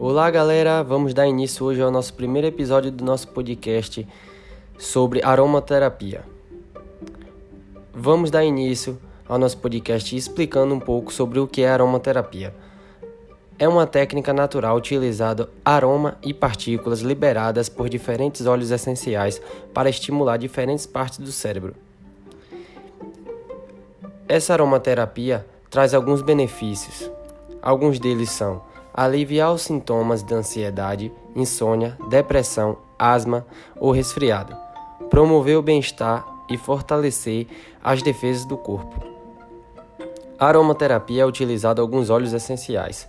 Olá, galera! Vamos dar início hoje ao nosso primeiro episódio do nosso podcast sobre aromaterapia. Vamos dar início ao nosso podcast explicando um pouco sobre o que é aromaterapia. É uma técnica natural utilizando aroma e partículas liberadas por diferentes óleos essenciais para estimular diferentes partes do cérebro. Essa aromaterapia traz alguns benefícios. Alguns deles são aliviar os sintomas de ansiedade, insônia, depressão, asma ou resfriado, promover o bem-estar e fortalecer as defesas do corpo. A aromaterapia é utilizada alguns óleos essenciais,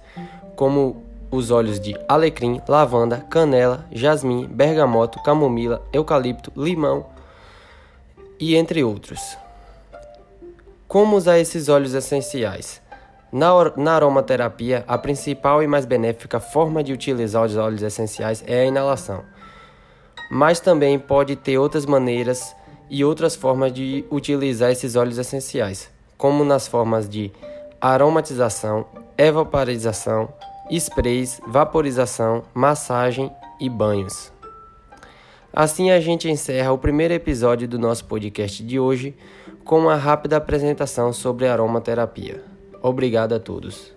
como os óleos de alecrim, lavanda, canela, jasmim, bergamota, camomila, eucalipto, limão e entre outros. Como usar esses óleos essenciais? Na, aromaterapia, a principal e mais benéfica forma de utilizar os óleos essenciais é a inalação. Mas também pode ter outras maneiras e outras formas de utilizar esses óleos essenciais, como nas formas de aromatização, evaporização, sprays, vaporização, massagem e banhos. Assim a gente encerra o primeiro episódio do nosso podcast de hoje com uma rápida apresentação sobre aromaterapia. Obrigado a todos.